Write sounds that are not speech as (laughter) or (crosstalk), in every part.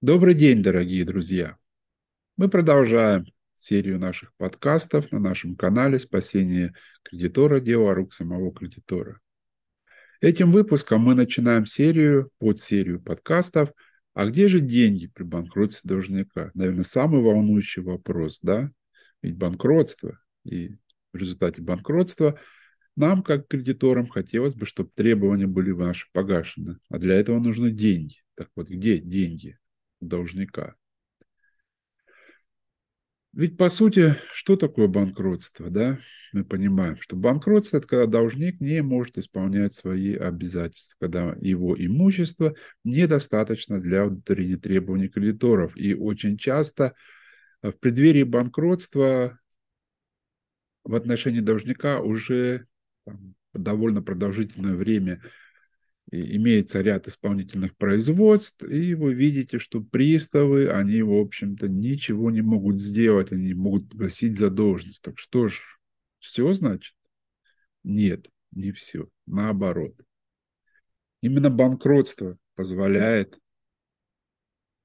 Добрый день, дорогие друзья! Мы продолжаем серию наших подкастов на нашем канале «Спасение кредитора. Дело рук самого кредитора». Этим выпуском мы начинаем серию, под серию подкастов «А где же деньги при банкротстве должника?» Наверное, самый волнующий вопрос, да? Ведь банкротство и в результате банкротства нам, как кредиторам, хотелось бы, чтобы требования были наши погашены. А для этого нужны деньги. Так вот, где деньги должника? Ведь, по сути, что такое банкротство? Да? Мы понимаем, что банкротство – это когда должник не может исполнять свои обязательства, когда его имущество недостаточно для удовлетворения требований кредиторов. И очень часто в преддверии банкротства в отношении должника уже там, довольно продолжительное время имеется ряд исполнительных производств, и вы видите, что приставы, они, в общем-то, ничего не могут сделать, они могут погасить задолженность. Так что ж, все значит? Нет, не все. Наоборот. Именно банкротство позволяет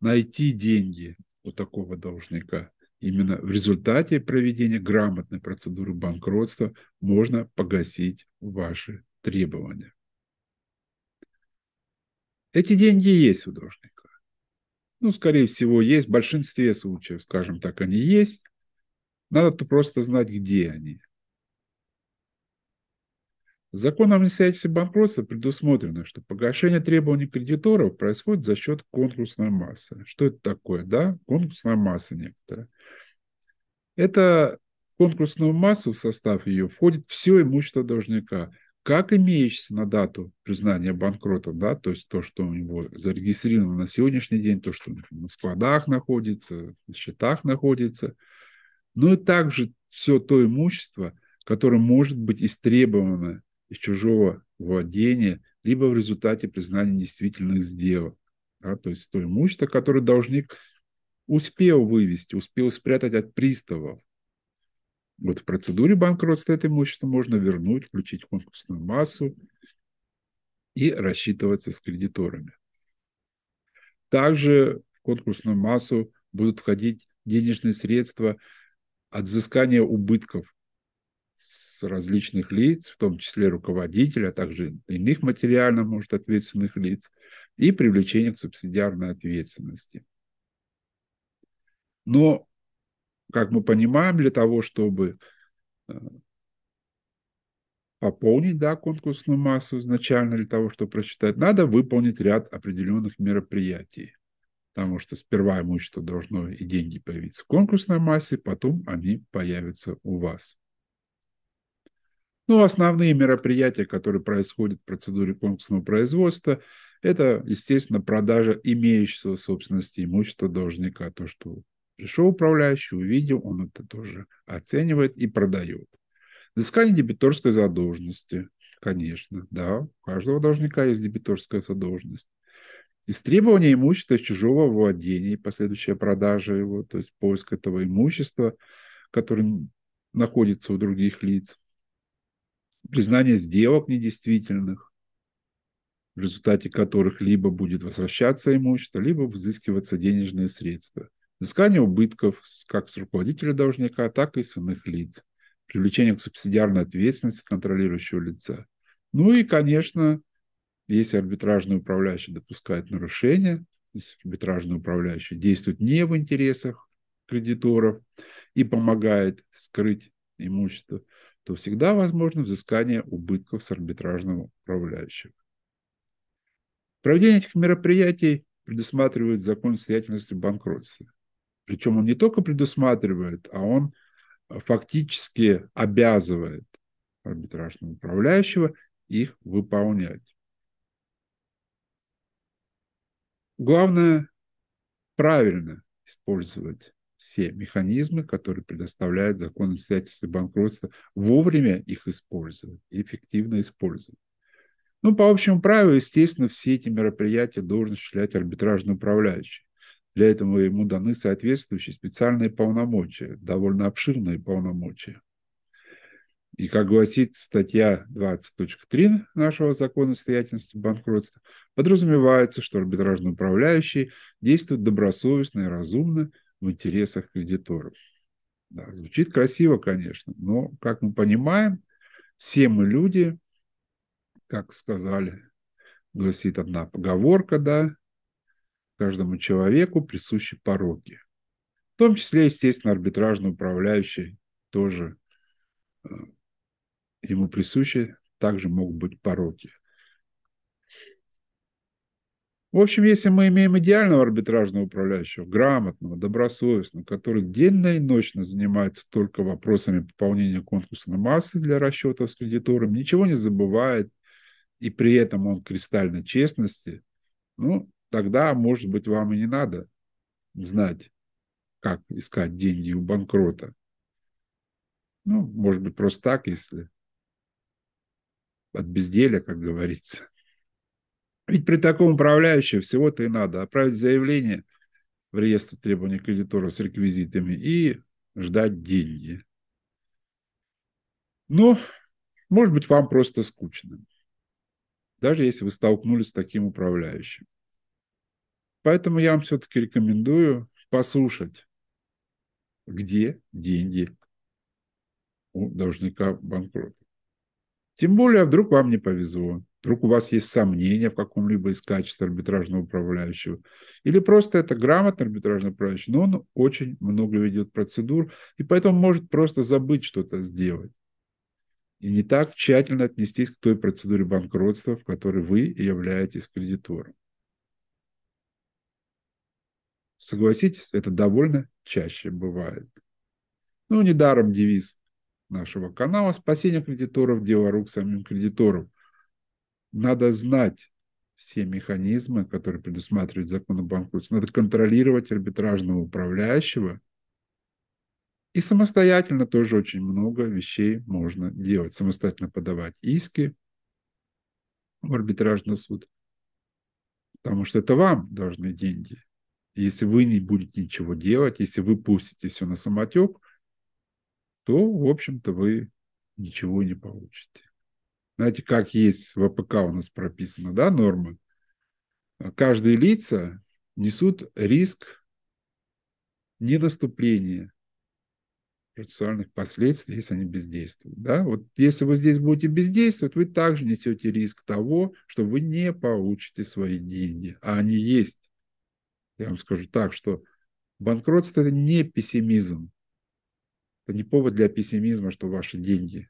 найти деньги у такого должника. Именно в результате проведения грамотной процедуры банкротства можно погасить ваши требования. Эти деньги есть у должника. Ну, скорее всего, есть. В большинстве случаев, скажем так, они есть. Надо просто знать, где они. Законом о обстоятельстве банкротства предусмотрено, что погашение требований кредиторов происходит за счет конкурсной массы. Что это такое? Да? Конкурсная масса некоторая. Это конкурсную массу в состав ее входит все имущество должника, как имеющееся на дату признания банкротом, да, то есть то, что у него зарегистрировано на сегодняшний день, то, что на складах находится, на счетах находится, ну и также все то имущество, которое может быть истребовано из чужого владения, либо в результате признания действительных сделок. Да, то есть то имущество, которое должник успел вывести, успел спрятать от приставов. Вот в процедуре банкротства это имущество можно вернуть, включить конкурсную массу и рассчитываться с кредиторами. Также в конкурсную массу будут входить денежные средства от взыскания убытков с различных лиц, в том числе руководителя, а также иных материально, может, ответственных лиц, и привлечение к субсидиарной ответственности. Но, как мы понимаем, для того, чтобы э, пополнить да, конкурсную массу изначально для того, чтобы просчитать, надо выполнить ряд определенных мероприятий. Потому что сперва имущество должно и деньги появиться в конкурсной массе, потом они появятся у вас. Ну, основные мероприятия, которые происходят в процедуре конкурсного производства, это, естественно, продажа имеющегося собственности имущества должника, то, что Пришел управляющий, увидел, он это тоже оценивает и продает. Взыскание дебиторской задолженности, конечно, да, у каждого должника есть дебиторская задолженность. Истребование имущества из чужого владения и последующая продажа его, то есть поиск этого имущества, которое находится у других лиц. Признание сделок недействительных, в результате которых либо будет возвращаться имущество, либо взыскиваться денежные средства взыскание убытков как с руководителя должника, так и с иных лиц, привлечение к субсидиарной ответственности контролирующего лица. Ну и, конечно, если арбитражный управляющий допускает нарушения, если арбитражный управляющий действует не в интересах кредиторов и помогает скрыть имущество, то всегда возможно взыскание убытков с арбитражного управляющего. Проведение этих мероприятий предусматривает закон состоятельности банкротства. Причем он не только предусматривает, а он фактически обязывает арбитражного управляющего их выполнять. Главное правильно использовать все механизмы, которые предоставляет закон о обстоятельстве банкротства, вовремя их использовать, эффективно использовать. Ну, по общему правилу, естественно, все эти мероприятия должен осуществлять арбитражный управляющий. Для этого ему даны соответствующие специальные полномочия, довольно обширные полномочия. И как гласит статья 20.3 нашего закона состоятельности банкротства, подразумевается, что арбитражный управляющий действует добросовестно и разумно в интересах кредиторов. Да, звучит красиво, конечно, но, как мы понимаем, все мы люди, как сказали, гласит одна поговорка, да, каждому человеку присущи пороки. В том числе, естественно, арбитражный управляющий тоже э, ему присущи, также могут быть пороки. В общем, если мы имеем идеального арбитражного управляющего, грамотного, добросовестного, который денно и ночно занимается только вопросами пополнения конкурсной массы для расчетов с кредитором, ничего не забывает, и при этом он кристально честности, ну, тогда, может быть, вам и не надо знать, как искать деньги у банкрота. Ну, может быть, просто так, если от безделия, как говорится. Ведь при таком управляющем всего-то и надо отправить заявление в реестр требований кредиторов с реквизитами и ждать деньги. Но, может быть, вам просто скучно, даже если вы столкнулись с таким управляющим. Поэтому я вам все-таки рекомендую послушать, где деньги у должника банкрота. Тем более, вдруг вам не повезло. Вдруг у вас есть сомнения в каком-либо из качеств арбитражного управляющего. Или просто это грамотный арбитражный управляющий, но он очень много ведет процедур, и поэтому может просто забыть что-то сделать. И не так тщательно отнестись к той процедуре банкротства, в которой вы являетесь кредитором. Согласитесь, это довольно чаще бывает. Ну, недаром девиз нашего канала «Спасение кредиторов – дело рук самим кредиторам». Надо знать все механизмы, которые предусматривает закон о банкротстве. Надо контролировать арбитражного управляющего. И самостоятельно тоже очень много вещей можно делать. Самостоятельно подавать иски в арбитражный суд. Потому что это вам должны деньги. Если вы не будете ничего делать, если вы пустите все на самотек, то, в общем-то, вы ничего не получите. Знаете, как есть в АПК у нас прописано, да, нормы? Каждые лица несут риск наступления процессуальных последствий, если они бездействуют. Да? Вот если вы здесь будете бездействовать, вы также несете риск того, что вы не получите свои деньги, а они есть. Я вам скажу так, что банкротство – это не пессимизм. Это не повод для пессимизма, что ваши деньги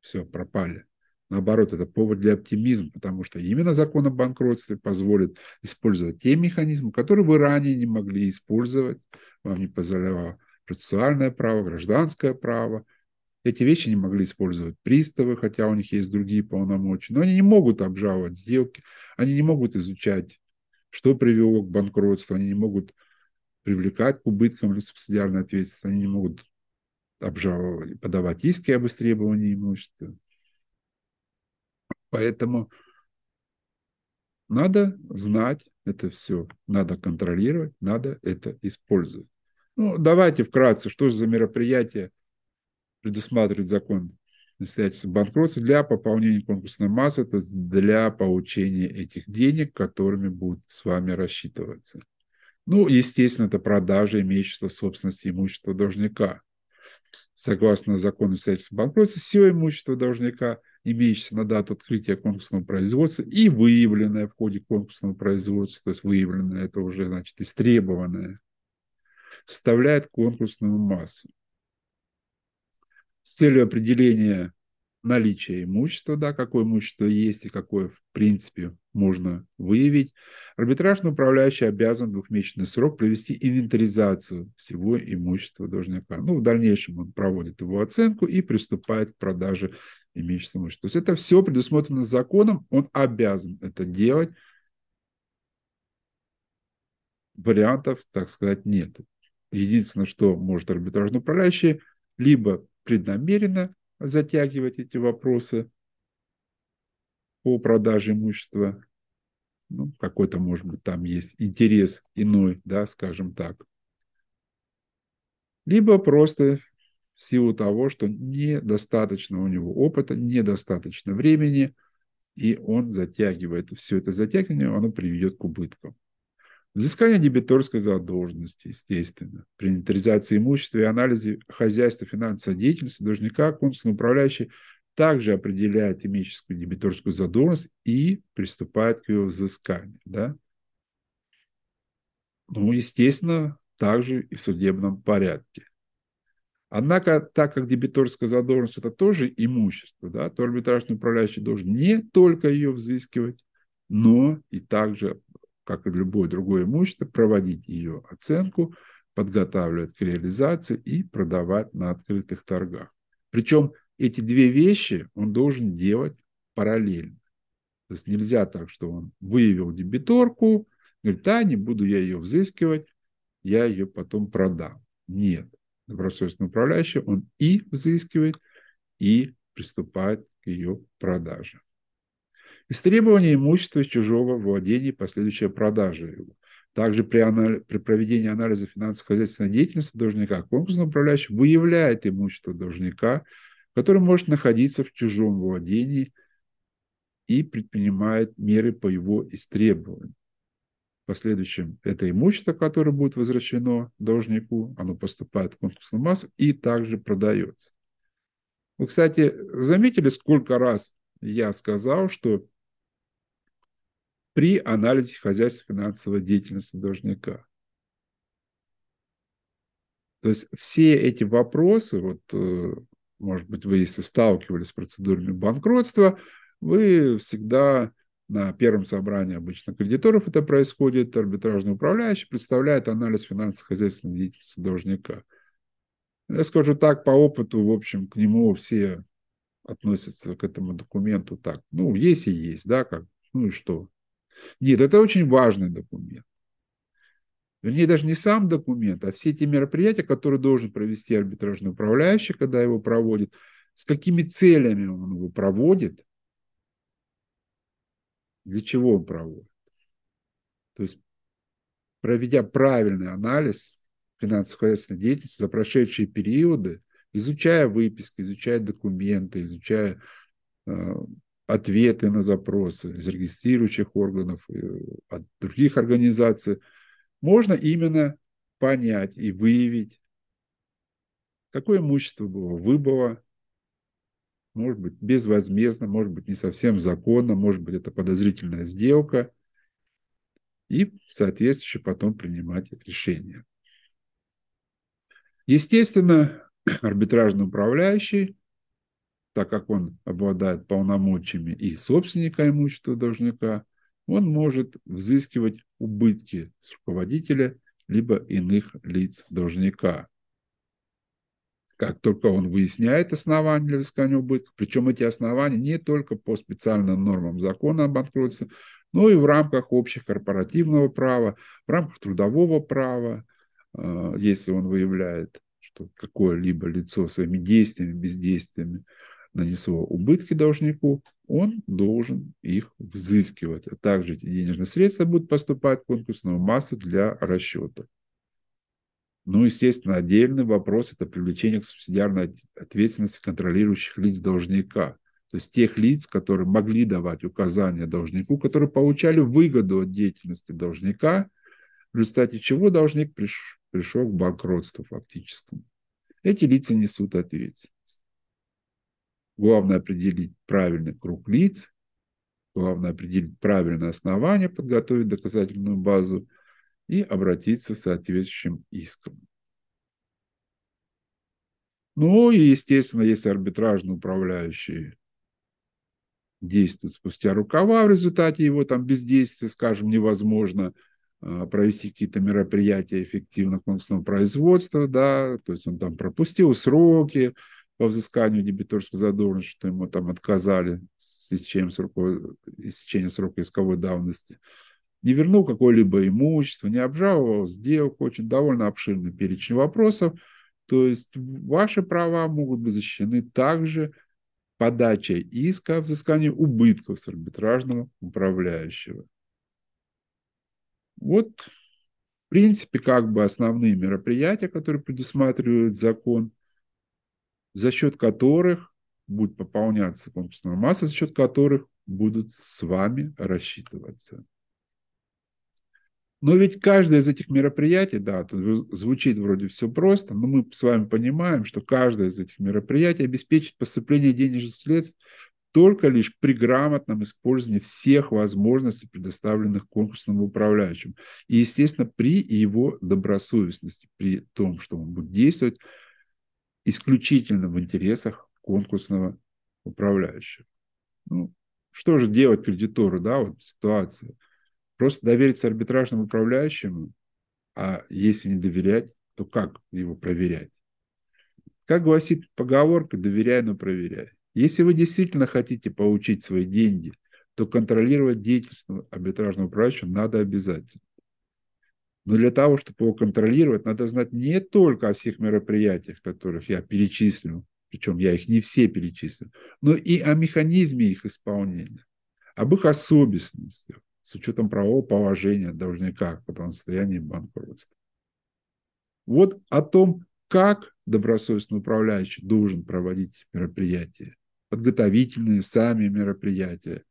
все пропали. Наоборот, это повод для оптимизма, потому что именно закон о банкротстве позволит использовать те механизмы, которые вы ранее не могли использовать. Вам не позволяло процессуальное право, гражданское право. Эти вещи не могли использовать приставы, хотя у них есть другие полномочия. Но они не могут обжаловать сделки, они не могут изучать что привело к банкротству, они не могут привлекать к убыткам субсидиарной ответственности, они не могут обжаловать, подавать иски об истребовании имущества. Поэтому надо знать это все, надо контролировать, надо это использовать. Ну, давайте вкратце, что же за мероприятие предусматривает закон настоятельства банкротства для пополнения конкурсной массы, то есть для получения этих денег, которыми будут с вами рассчитываться. Ну, естественно, это продажа имеющего собственности имущества должника. Согласно закону настоятельства банкротства, все имущество должника, имеющееся на дату открытия конкурсного производства и выявленное в ходе конкурсного производства, то есть выявленное, это уже, значит, истребованное, составляет конкурсную массу с целью определения наличия имущества, да, какое имущество есть и какое, в принципе, можно выявить, арбитражный управляющий обязан в двухмесячный срок провести инвентаризацию всего имущества должника. Ну, в дальнейшем он проводит его оценку и приступает к продаже имущества. То есть это все предусмотрено законом, он обязан это делать. Вариантов, так сказать, нет. Единственное, что может арбитражный управляющий, либо преднамеренно затягивать эти вопросы по продаже имущества. Ну, какой-то, может быть, там есть интерес иной, да, скажем так. Либо просто в силу того, что недостаточно у него опыта, недостаточно времени, и он затягивает. Все это затягивание, оно приведет к убыткам. Взыскание дебиторской задолженности, естественно. При инвентаризации имущества и анализе хозяйства финансовой деятельности должника конкурсный управляющий также определяет имеющую дебиторскую задолженность и приступает к ее взысканию. Да? Ну, естественно, также и в судебном порядке. Однако, так как дебиторская задолженность – это тоже имущество, да, то арбитражный управляющий должен не только ее взыскивать, но и также, как и любое другое имущество, проводить ее оценку, подготавливать к реализации и продавать на открытых торгах. Причем эти две вещи он должен делать параллельно. То есть нельзя так, что он выявил дебиторку, говорит, да, не буду я ее взыскивать, я ее потом продам. Нет добросовестный управляющий, он и взыскивает, и приступает к ее продаже. Истребование имущества из чужого владения и последующая продажа его. Также при, анализ, при проведении анализа финансово-хозяйственной деятельности должника конкурсный управляющий выявляет имущество должника, которое может находиться в чужом владении и предпринимает меры по его истребованию. В последующем это имущество, которое будет возвращено должнику, оно поступает в конкурсную массу и также продается. Вы, кстати, заметили, сколько раз я сказал, что при анализе хозяйства финансовой деятельности должника. То есть все эти вопросы, вот, э, может быть, вы если сталкивались с процедурами банкротства, вы всегда на первом собрании обычно кредиторов это происходит, арбитражный управляющий представляет анализ финансово-хозяйственной деятельности должника. Я скажу так, по опыту, в общем, к нему все относятся к этому документу так. Ну, есть и есть, да, как, ну и что. Нет, это очень важный документ. Вернее, даже не сам документ, а все эти мероприятия, которые должен провести арбитражный управляющий, когда его проводит, с какими целями он его проводит, для чего он проводит. То есть, проведя правильный анализ финансово-хозяйственной деятельности за прошедшие периоды, изучая выписки, изучая документы, изучая э, ответы на запросы из регистрирующих органов, э, от других организаций, можно именно понять и выявить, какое имущество было выбыло, может быть, безвозмездно, может быть, не совсем законно, может быть, это подозрительная сделка, и соответствующе потом принимать решение. Естественно, (clears throat) арбитражный управляющий, так как он обладает полномочиями и собственника имущества должника, он может взыскивать убытки с руководителя либо иных лиц должника. Как только он выясняет основания для взыскания убытков, причем эти основания не только по специальным нормам закона о банкротстве, но и в рамках общих корпоративного права, в рамках трудового права, э, если он выявляет, что какое-либо лицо своими действиями, бездействиями нанесло убытки должнику, он должен их взыскивать. А также эти денежные средства будут поступать в конкурсную массу для расчета. Ну, естественно, отдельный вопрос – это привлечение к субсидиарной ответственности контролирующих лиц должника. То есть тех лиц, которые могли давать указания должнику, которые получали выгоду от деятельности должника, в результате чего должник приш, пришел к банкротству фактическому. Эти лица несут ответственность. Главное определить правильный круг лиц, главное определить правильное основание, подготовить доказательную базу – и обратиться с соответствующим иском. Ну и, естественно, если арбитражный управляющий действует спустя рукава, в результате его там бездействия, скажем, невозможно а, провести какие-то мероприятия эффективно конкурсного производства, да, то есть он там пропустил сроки по взысканию дебиторской задолженности, что ему там отказали с истечением срока, истечения срока исковой давности – не вернул какое-либо имущество, не обжаловал сделку, очень довольно обширный перечень вопросов. То есть ваши права могут быть защищены также подачей иска о взыскании убытков с арбитражного управляющего. Вот, в принципе, как бы основные мероприятия, которые предусматривает закон, за счет которых будет пополняться конкурсная масса, за счет которых будут с вами рассчитываться. Но ведь каждое из этих мероприятий, да, тут звучит вроде все просто, но мы с вами понимаем, что каждое из этих мероприятий обеспечит поступление денежных средств только лишь при грамотном использовании всех возможностей, предоставленных конкурсным управляющим. И, естественно, при его добросовестности, при том, что он будет действовать исключительно в интересах конкурсного управляющего. Ну, что же делать кредитору, да, вот ситуация – Просто довериться арбитражному управляющему, а если не доверять, то как его проверять? Как гласит поговорка, доверяй, но проверяй. Если вы действительно хотите получить свои деньги, то контролировать деятельность арбитражного управляющего надо обязательно. Но для того, чтобы его контролировать, надо знать не только о всех мероприятиях, которых я перечислил, причем я их не все перечислил, но и о механизме их исполнения, об их особенностях, с учетом правового положения должника в том состоянии банкротства. Вот о том, как добросовестный управляющий должен проводить мероприятия, подготовительные сами мероприятия,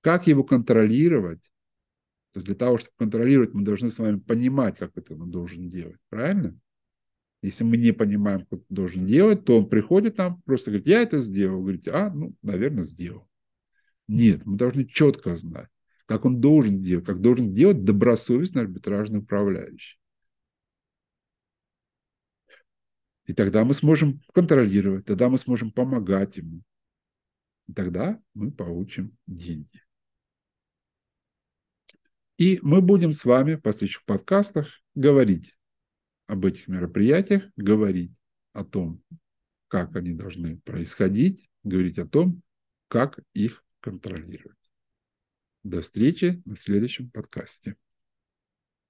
как его контролировать. То есть для того, чтобы контролировать, мы должны с вами понимать, как это он должен делать. Правильно? Если мы не понимаем, как он должен делать, то он приходит нам, просто говорит, я это сделал. Говорите, а, ну, наверное, сделал. Нет, мы должны четко знать как он должен делать, как должен делать добросовестный арбитражный управляющий. И тогда мы сможем контролировать, тогда мы сможем помогать ему. И тогда мы получим деньги. И мы будем с вами в последующих подкастах говорить об этих мероприятиях, говорить о том, как они должны происходить, говорить о том, как их контролировать. До встречи на следующем подкасте.